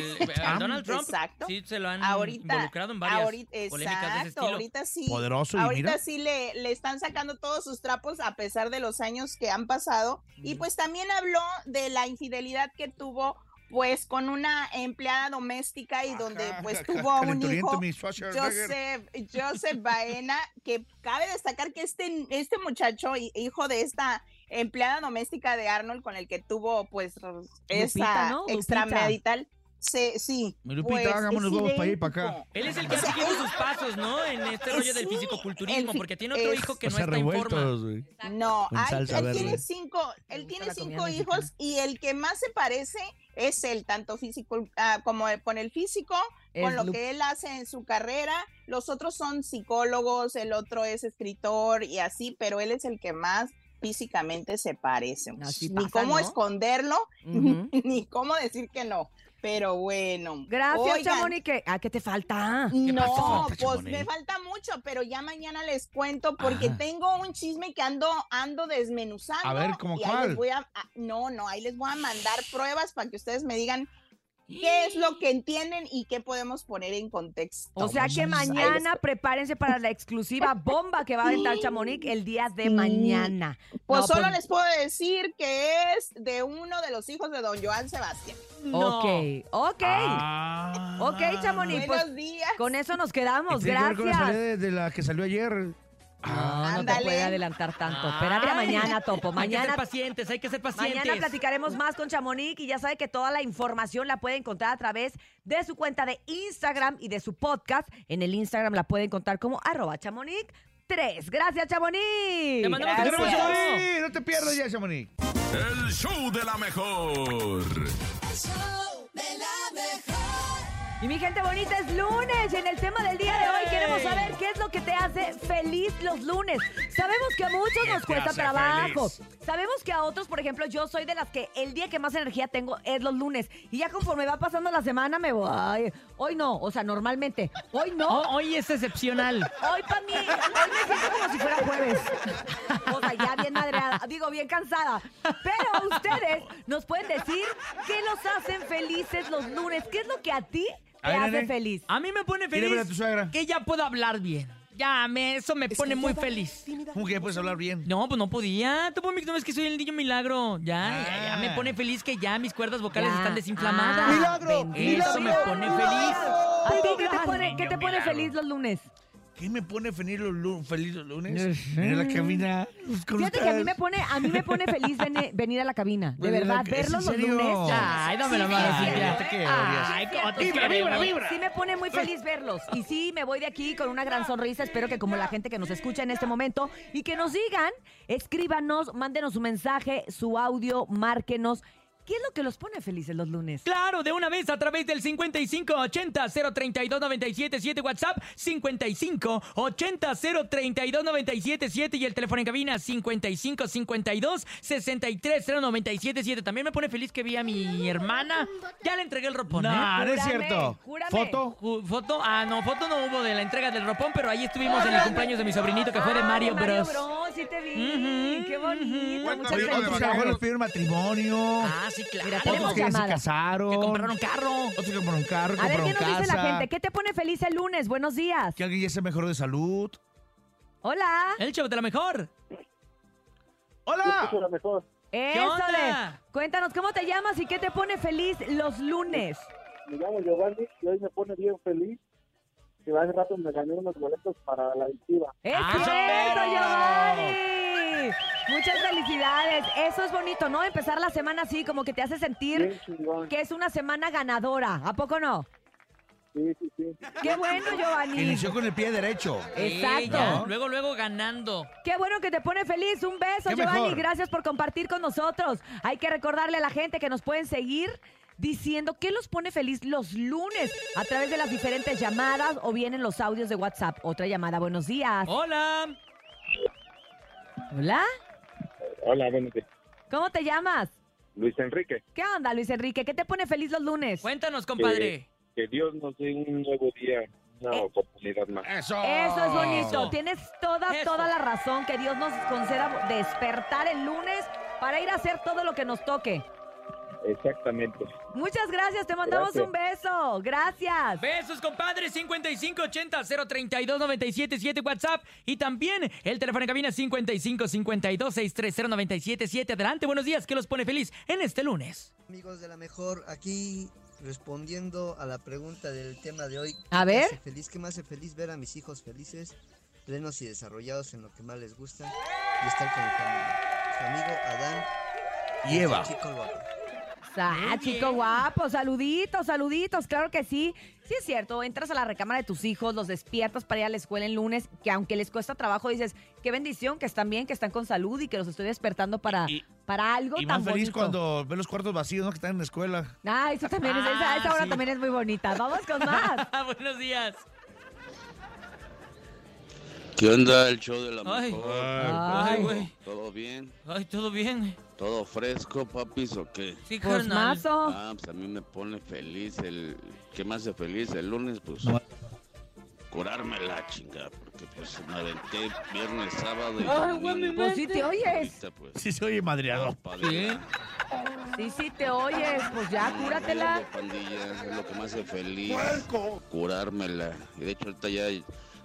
a Donald Trump Exacto. sí se lo han Ahorita, involucrado en varias ahorita, polémicas de ese exacto, estilo. ahorita sí. Poderoso y ahorita mira. sí le, le están sacando todos sus trapos a pesar de los años que han pasado. Y pues también habló de la infidelidad que tuvo pues con una empleada doméstica y donde Ajá, pues ca- tuvo a un hijo. Joseph, Joseph Baena, que cabe destacar que este, este muchacho, hi- hijo de esta empleada doméstica de Arnold con el que tuvo pues esa ¿no? Se, sí. Mi Lupita, pues, hagamos los huevos para ir para acá. Él es el que ha seguido sus pasos, ¿no? En este rollo del Sí, fisicoculturismo, el fi- porque tiene otro es- hijo que O no sea, está en forma. revueltos. No, Con ay, salsa él tiene cinco, él tiene cinco mexicana. hijos y el que más se parece es él, tanto físico ah, como con el físico, con lo que él hace en su carrera. Los otros son psicólogos, el otro es escritor y así, pero él es el que más físicamente se parecen. Así ni pasa, cómo ¿no? esconderlo, ni cómo decir que no. Pero bueno. Gracias, Oigan. ¿Qué, ¿A qué te falta? no, pues me falta mucho, pero ya mañana les cuento porque Ajá. tengo un chisme que ando ando desmenuzando. A ver, ¿cómo y ahí cuál? les voy a, a- no, no, ahí les voy a mandar pruebas para que ustedes me digan qué es lo que entienden y qué podemos poner en contexto. O sea que mañana prepárense para la exclusiva bomba que va a aventar Chamonix el día de mañana. Pues No, solo pues- les puedo decir que es de uno de los hijos de don Joan Sebastián. Ok, ok. Ah. Ok, Chamonix, pues Buenos días. con eso nos quedamos. ¿Tiene que con la Gracias. de la que salió ayer? No, no te puede adelantar tanto. Espérate a mañana, Topo. Hay que ser Mañana, pacientes, hay que ser pacientes. mañana platicaremos más con Chamonix y ya sabe que toda la información la puede encontrar a través de su cuenta de Instagram y de su podcast. En el Instagram la puede encontrar como arroba Chamonix 3. Gracias, Chamonix. Te mandamos ¡Te un queremos, beso. Chamonix! ¡No te pierdas ya, Chamonix! El show de la mejor. Y mi gente bonita, es lunes y en el tema del día de hoy queremos saber qué es lo que te hace feliz los lunes. Sabemos que a muchos nos cuesta trabajo. Sabemos que a otros, por ejemplo, yo soy de las que el día que más energía tengo es los lunes. Y ya conforme va pasando la semana me voy. Hoy no, o sea, normalmente. Hoy no. Oh, hoy es excepcional. Hoy para mí, hoy me siento como si fuera jueves. O sea, ya bien madreada, digo, bien cansada. Pero ustedes nos pueden decir qué los hacen felices los lunes. ¿Qué es lo que a ti te A ver, hace nene. feliz? A mí me pone a tu feliz suegra. que ya puedo hablar bien. Ya, me, eso me pone muy feliz. ¿Cómo que ya puedes hablar bien? No, pues no podía. Tú, no ves que soy el niño milagro. Ya, ya, ya me Ah. pone feliz que ya mis cuerdas vocales Ya. están desinflamadas. Ah, ¡Milagro! Eso me Dios. pone feliz. ¿A ti qué te pone, qué te niño pone milagro. feliz los lunes? ¿Qué me pone feliz los, lu- feliz los lunes? Mira la cabina. pues, ¿cómo Fíjate que a mí me pone, a mí me pone feliz venir a la cabina. De Venir a la verdad, ca- ¿es verlos en los serio? lunes. Ay, dame la mano, sí, Cintia. sí. ¿Qué Ay, cierto, te sí, queremos. sí, Sí me pone muy feliz verlos. Y sí, me voy de aquí con una gran sonrisa. Espero que como la gente que nos escucha en este momento y que nos digan, escríbanos, mándenos su mensaje, su audio, márquenos. ¿Qué es lo que los pone felices los lunes? Claro, de una vez a través del 5580-032-977 WhatsApp, 5580-032-977 y el teléfono en cabina 5552-630977. También me pone feliz que vi a mi hermana. Ya le entregué el ropón, No, ¿eh? no es Júrame, cierto. júrame. ¿Foto? Ju- ¿Foto? Ah, no, foto no hubo de la entrega del ropón, pero ahí estuvimos en el cumpleaños de mi sobrinito que fue de Ah, Mario Bros. sí te vi. Ujú, Qué bonito. Cuenta Muchas Otros a lo mejor les pidieron matrimonio. Ah, sí, claro. Mira, Otros tenemos que se llamada. casaron. Que compraron carro. Otros que compraron carro, A ver, compraron ¿qué nos casa. dice la gente? ¿Qué te pone feliz el lunes? Buenos días. Que alguien ya se mejoró de salud. Hola. El show de la mejor. ¡Hola! Eso onda? de- Cuéntanos, ¿cómo te llamas y qué te pone feliz los lunes? Me llamo Giovanni y hoy me pone bien feliz que hace rato me gané unos boletos para la adictiva. ¡Es ¡Ah, perro! Giovanni! Muchas felicidades. Eso es bonito, ¿no? Empezar la semana así, como que te hace sentir que es una semana ganadora. ¿A poco no? Sí, sí, sí. ¡Qué bueno, Giovanni! inició con el pie derecho. Exacto. Luego, luego ganando. Qué bueno que te pone feliz. Un beso, Giovanni. mejor. Gracias por compartir con nosotros. Hay que recordarle a la gente que nos pueden seguir diciendo qué los pone feliz los lunes a través de las diferentes llamadas o bien en los audios de WhatsApp. Otra llamada. Buenos días. Hola. Hola. Hola, buenos días. ¿Cómo te llamas? Luis Enrique, ¿Qué onda, Luis Enrique? ¿Qué te pone feliz los lunes? Cuéntanos, compadre. que Dios nos dé un nuevo día, una Eh. oportunidad más. Eso. Eso es bonito. Tienes toda, Eso. toda la razón que Dios nos conceda despertar el lunes para ir a hacer todo lo que nos toque. Exactamente. Muchas gracias, te mandamos Gracias. un beso. Gracias. Besos, compadre. 5580-032-977 WhatsApp. Y también el teléfono en cabina 5552-630-977. Adelante, buenos días. ¿Qué los pone feliz en este lunes? Amigos de la mejor, aquí respondiendo a la pregunta del tema de hoy. A ¿qué ver. hace feliz? ¿Qué me hace feliz ver a mis hijos felices, plenos y desarrollados en lo que más les gusta y estar con mi familia? Su amigo Adán Y Eva. el Chico guapo. Ah, chico guapo, saluditos, saluditos, claro que sí. Sí es cierto, entras a la recámara de tus hijos, los despiertas para ir a la escuela el lunes, que aunque les cuesta trabajo, dices, qué bendición que están bien, que están con salud y que los estoy despertando para, Y- para algo Y tan más feliz bonito. cuando ve los cuartos vacíos, ¿no? Que están en la escuela. Ah, eso también es, esa, esa Ah, hora sí. también es muy bonita. Vamos con más. buenos días. ¿Qué onda el show de la Ay. mejor? Ay, güey. ¿Todo bien? Ay, todo bien. ¿Todo fresco, papis, o qué? Sí, Pues, mazo. Ah, pues a mí me pone feliz el... ¿Qué me hace feliz el lunes? Pues curarme la chinga, porque pues me aventé viernes, sábado y Ay, güey, mi Pues sí te oyes. Ahorita, pues, Sí, se oye madreado. Sí. Sí, sí, te oyes. Pues ya, cúratela. de pandillas, es lo que me hace feliz. Curármela. Y de hecho ahorita ya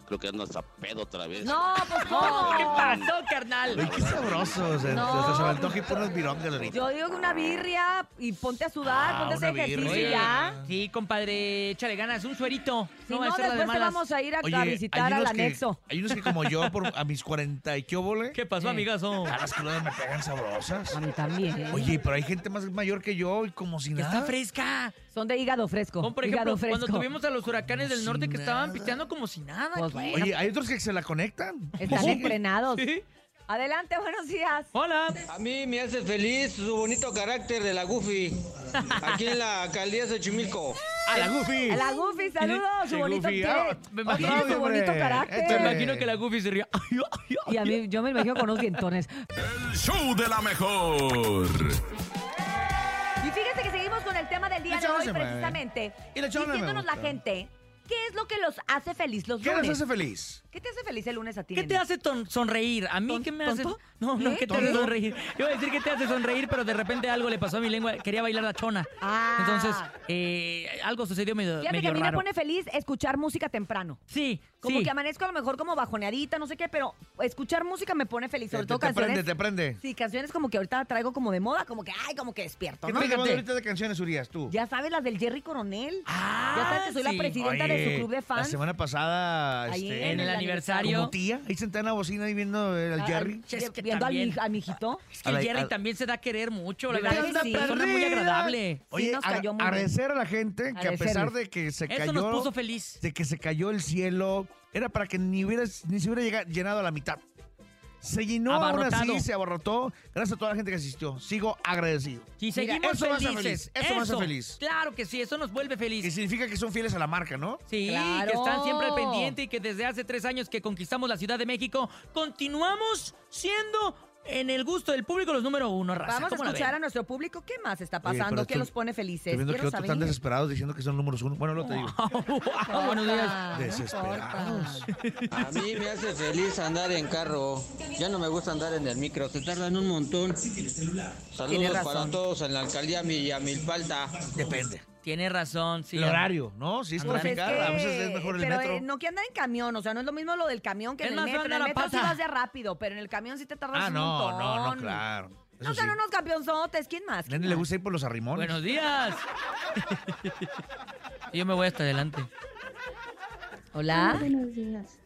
creo que ando hasta pedo otra vez. No, pues no. ¿Qué pasó, carnal? Ay, qué sabroso. Se, No. se, se antoja y pone unos virongas ahorita. Yo digo que una birria y ponte a sudar, Ah, ponte a hacer ejercicio birria. y ya. Sí, compadre, échale ganas. Un suerito. Si no, no, a de después te vamos a ir a, Oye, a visitar al que- anexo. Hay unos que como yo, por, a mis 40 y qué óvole. ¿Qué pasó, amigazo? A las crudas me pegan sabrosas. A mí también. Oye, pero hay gente más mayor que yo y como si nada. está fresca. Son de hígado fresco. Como por hígado ejemplo, fresco. cuando tuvimos a los huracanes del norte que estaban pisteando como si nada. Pues aquí. bueno. Oye, hay otros que se la conectan. Están entrenados. Sí. Adelante, buenos días. Hola. A mí me hace feliz su bonito carácter de la Goofy, aquí en la alcaldía de Xochimilco. A la Goofy. A la Goofy, saludos. Su Sí, bonito Goofy. tiene, Ah, me tiene imagino, su hombre. bonito carácter. Este- Me imagino que la Goofy se ría. Y a mí, yo me imagino con unos dientones. El show de la mejor. Día de hoy, precisamente. Y la Diciéndonos la gente, ¿qué es lo que los hace feliz los ¿Qué lunes? les hace feliz? ¿Qué te hace feliz el lunes a ti? ¿Qué te nene? hace ton- sonreír? ¿A mí ¿Ton- qué me hace? tonto? No, no, ¿Eh? ¿qué te hace ¿Tonto? sonreír? Yo iba a decir que te hace sonreír, pero de repente algo le pasó a mi lengua. Quería bailar la chona. Ah. Entonces, eh, algo sucedió medio, Fíjate que medio a mí raro. me pone feliz escuchar música temprano. Sí, Como sí. que amanezco a lo mejor como bajoneadita, no sé qué, pero escuchar música me pone feliz. Sobre Te, todo te canciones. prende, te prende. Sí, canciones como que ahorita traigo como de moda, como que, ay, como que despierto, ¿Qué ¿no? te ahorita de canciones, Urias, tú? Ya sabes las del Jerry Coronel. Ah, ya sabes que soy sí. la presidenta de su club de La fans. semana pasada, Ahí este, En el aniversario. como tía, ahí sentada en la bocina y viendo el Ah, Jerry. Che, es que viendo al, también. mi- al mijito. Es que A el Jerry a- también se da a querer mucho. La ¿Verdad es sí? una persona muy agradable. Oye, nos a- cayó muy bien. agradecer a la gente que a pesar de que se Eso cayó, nos puso feliz. de que se cayó el cielo, era para que ni, hubieras, ni se hubiera llenado a la mitad. Se llenó aún así, se abarrotó. Gracias a toda la gente que asistió. Sigo agradecido. Y Mira, seguimos eso me hace felices. feliz, eso me hace feliz. Claro que sí, eso nos vuelve Que feliz. significa que son fieles a la marca, ¿no? Sí, Claro. que están siempre al pendiente y que desde hace tres años que conquistamos la Ciudad de México, continuamos siendo en el gusto del público los número uno, raza. Vamos a ¿Cómo la escuchar a nuestro público qué más está Oye, pasando, estoy- qué los pone felices. Estoy viendo que Quiero otros están saber. desesperados diciendo que son números uno. Bueno, lo te digo. Wow, buenos días. Desesperados. A mí me hace feliz andar en carro. Ya no me gusta andar en el micro, se tardan un montón. Tiene Saludos razón. para todos en la alcaldía Milpalta. Depende. Tiene razón, sí. el horario, ¿no? Si es Pues es traficar, a veces que- es mejor el pero metro. eh, no que andar en camión, o sea, no es lo mismo lo del camión que Es en el más metro. En el metro sí pata. vas de rápido, pero en el camión sí te tardas ah, un no, montón. no, no, claro. Eso No sí. sean unos campeonzotes, ¿quién más? A ¿Quién Nene le más? gusta ir por los arrimones. Buenos días. Yo me voy hasta adelante. Hola. Buenos días.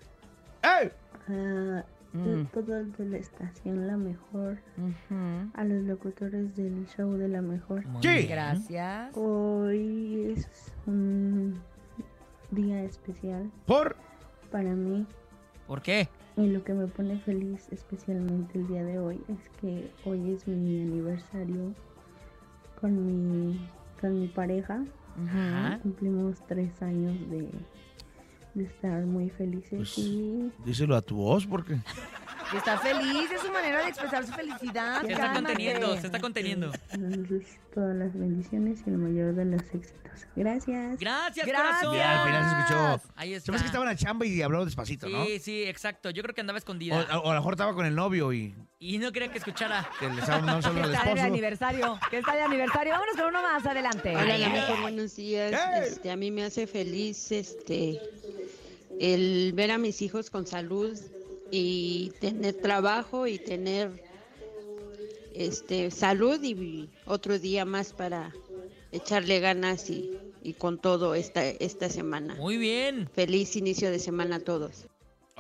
¡Ey! A Mm. todos de la estación La Mejor, Ujú. a los locutores del show de La Mejor. Muy Sí. Gracias. Hoy es un día especial Por. para mí ¿Por qué? y lo que me pone feliz especialmente el día de hoy es que hoy es mi aniversario con mi, con mi pareja. Ajá. Cumplimos tres años de, de estar muy felices Pues, y Díselo a tu voz, porque. Está feliz, es su manera de expresar su felicidad. Se está cálmate. conteniendo, se está conteniendo. Todas las bendiciones y el mayor de los éxitos. Gracias. Gracias, Gracias. corazón. Ya, al final se escuchó. Ahí está. Sabes que estaba en la chamba y habló despacito, ¿no? Sí, sí, exacto. Yo creo que andaba escondida. o a lo mejor estaba con el novio y Y no quería que escuchara. que le estaba mandando solo Que al está de esposo. aniversario, que está de aniversario. Vámonos con uno más adelante. Hola, la mejor, buenos días. ¡Hey! Este, a mí me hace feliz este el ver a mis hijos con salud y tener trabajo y tener este salud y otro día más para echarle ganas y, y con todo esta esta semana. Muy bien. Feliz inicio de semana a todos.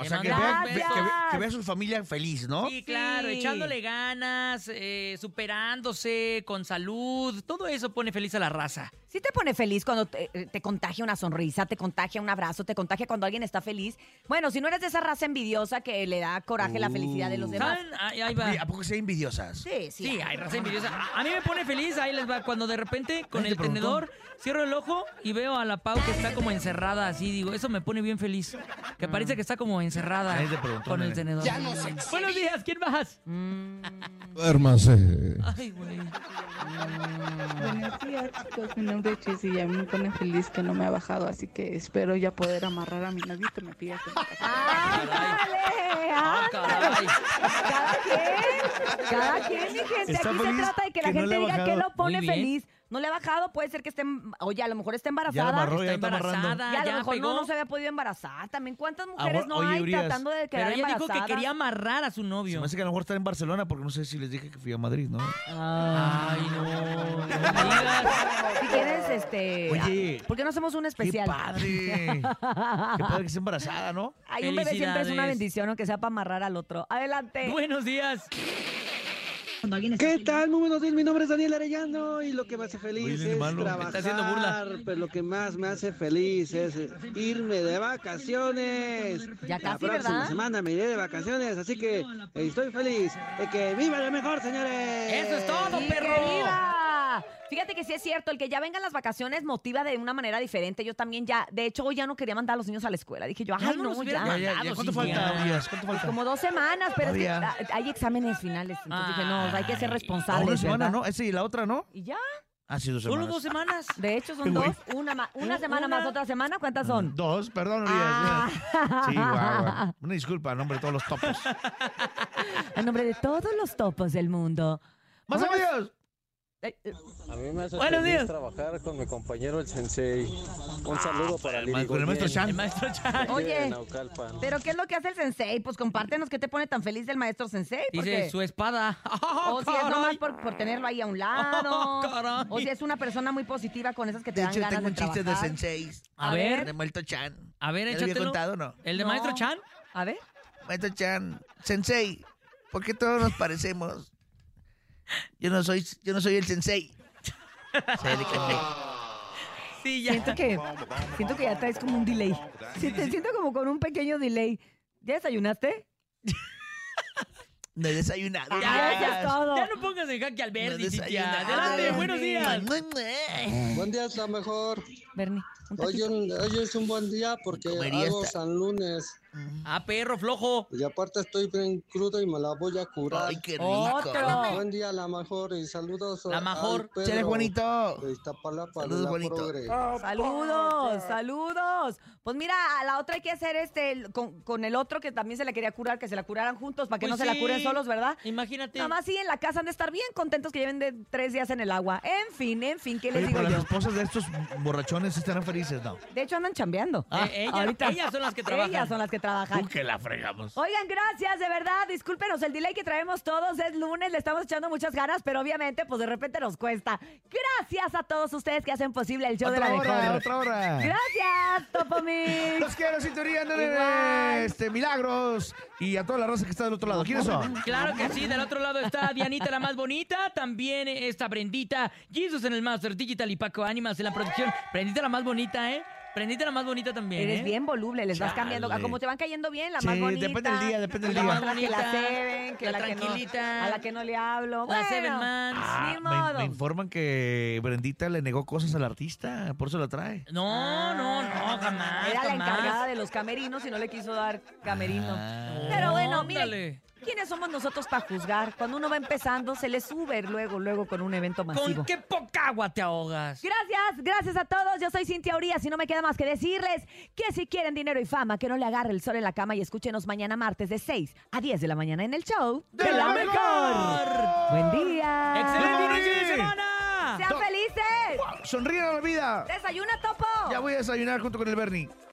O sea, que mando vea, un ve- beso. que, ve- que vea a su familia feliz, ¿no? Sí, claro, Sí. echándole ganas, eh, superándose, con salud, todo eso pone feliz a la raza. Sí te pone feliz cuando te, eh, te contagia una sonrisa, te contagia un abrazo, te contagia cuando alguien está feliz. Bueno, si no eres de esa raza envidiosa que le da coraje la felicidad de los demás. ¿Saben? Ahí, ahí va. ¿A poco sean envidiosas? Sí, sí. Sí, hay raza envidiosa. A, a mí me pone feliz, ahí les va, cuando de repente con ¿Nadie el te preguntó? Cierro el ojo y veo a la Pau que está como encerrada así, digo, eso me pone bien feliz. Que parece que está como encerrada Nadie te preguntó, con el nene. tenedor. Ya no sé. Buenos días, ¿quién más? Duérmase. Ay, güey. Buenos días, chicos. Mi nombre es Chis y a mí me pone feliz que no me ha bajado, así que espero ya poder amarrar a mi novio que me pida que me case. ¡Ándale! Ah, caray. Cada quien, cada quien, mi gente. Está Aquí se feliz trata de que la que no gente ha diga que bajado. lo pone Muy bien. feliz. No le ha bajado, puede ser que esté, em- oye, a lo mejor está embarazada. Ya la amarró, ya Está embarazada, Y a lo ya mejor pegó. no, no se había podido embarazar. También, ¿cuántas mujeres no oye, hay Urias, tratando de Pero quedar ella dijo que embarazadas? quería amarrar a su Se novio. me hace que a lo mejor está en Barcelona porque no sé si les dije que fui a Madrid, ¿no? Ay, no. no digas. Si quieres, este... Oye, ¿Por qué no hacemos un especial? ¡Qué padre! ¡Qué padre que esté embarazada, ¿no? Ay, un bebé siempre es una Felicidades. bendición, aunque sea para amarrar al otro. Adelante. Buenos días. ¿Qué tal? Muy buenos días, mi nombre es Daniel Arellano y lo que me hace feliz Oye, es malo. trabajar, está haciendo burla. pero lo que más me hace feliz es irme de vacaciones. Ya La casi, próxima ¿verdad? semana me iré de vacaciones, así que estoy feliz de que viva lo mejor, señores. Eso es todo, ¡Sí, perro. viva! Fíjate que sí es cierto, el que ya vengan las vacaciones motiva de una manera diferente. Yo también ya, de hecho, hoy ya no quería mandar a los niños a la escuela. Dije yo, ay, no ya. Ya, ya, ya. ¿Cuánto falta? ¿Cuánto falta? Como dos semanas, pero es que hay exámenes finales. Entonces dije, no, hay que ser responsables, una semana, ¿verdad? ¿no? Ese y la otra, ¿no? Y ya, Ah, sí, dos Solo semanas. dos semanas. de hecho son dos. Una, una Una- semana más otra semana, ¿cuántas son? Dos, perdón, Urias. Ah. Sí, guau, guau. Una disculpa, en nombre de todos los topos. En nombre de todos los topos del mundo. ¡Más amigos! Eh, A mí me hace Buenos feliz días. trabajar con mi compañero el sensei. Un saludo para el ma- con el maestro Chan. El maestro Chan. Oye, ¿pero qué es lo que hace el sensei? Pues compártenos qué te pone tan feliz del maestro sensei. Dice porque- su espada. O si es nomás por, por tenerlo ahí a un lado. caray. o si es una persona muy positiva con esas que te De dan hecho, ganas tengo un chiste de senseis. A ver. De Maestro Chan. A ver, ¿Ya le había contado o no? ¿El de No. maestro Chan? A ver. Maestro Chan, sensei, ¿por qué todos nos parecemos? Yo no soy, yo no soy el sensei. Soy el Icatec. Sí, ya. Siento que, siento que ya traes como un delay. Sí, te siento como con un pequeño delay. ¿Ya desayunaste? No he desayunado. Ya, Ya, ya es todo. Ya no pongas en jaque al Verdi, No desayunado. Adelante, buenos días. Buen día es la mejor. Bernie, Hoy, hoy es un buen día porque hago. San Lunes. Ah, perro flojo. Y aparte estoy bien crudo y me la voy a curar. Ay, qué rico. Otro. Buen día, la mejor. Y saludos La mejor. Chale, Juanito. Saludos, la Juanito. Saludos, saludos. Pues mira, a la otra hay que hacer este con, con el otro que también se le quería curar, que se la curaran juntos para que Pues no se la curen solos, ¿verdad? Imagínate. Nada más sí, en la casa han de estar bien contentos que lleven de tres días en el agua. En fin, en fin, ¿qué les Oye, digo pero las yo? esposas de estos borrachones estarán felices, ¿no? De hecho, andan chambeando. Eh, ella- ellas son las que trabajan. Ellas son las que trabajan. Uh, que la fregamos. Oigan, gracias, de verdad. Discúlpenos el delay que traemos todos. Es lunes, le estamos echando muchas ganas, pero obviamente, pues de repente nos cuesta. Gracias a todos ustedes que hacen posible el show de Otra la hora, mejor. otra hora. Gracias, Topo Mix. Los quiero, Igual. este, milagros. Y a toda la raza que está del otro lado. ¿Quiénes son? Claro que sí, del otro lado está Dianita la más bonita, también está Brendita, Jesus en el Master Digital y Paco Ánimas en la producción. Brendita la más bonita, ¿eh? Brendita la más bonita también, Eres ¿eh? bien voluble, les vas Chale. cambiando. A como te van cayendo bien, la Sí, más bonita. depende del día, depende del la día. la Bonita, Seven, que la la, que no- tranquilita. a la que no le hablo. La Bueno, Seven Mans. Ah, me, modo. me informan que Brendita le negó cosas al artista, por eso la trae. No, no, no, jamás, Era la encargada de los camerinos y no le quiso dar camerino. Ah. Pero bueno, Ándale. ¿Quiénes somos nosotros para juzgar? Cuando uno va empezando, se le sube luego, luego con un evento masivo. ¿Con qué poca agua te ahogas? Gracias, gracias a todos. Yo soy Cintia Urias y no me queda más que decirles que si quieren dinero y fama, que no le agarre el sol en la cama y escúchenos mañana martes de 6 a 10 de la mañana en el show ¡De la mejor! Buen día. ¡Excelente ¡Buen inicio de semana! ¡Sean felices! Sonríe a la vida. ¡Desayuna, Topo! Ya voy a desayunar junto con el Bernie.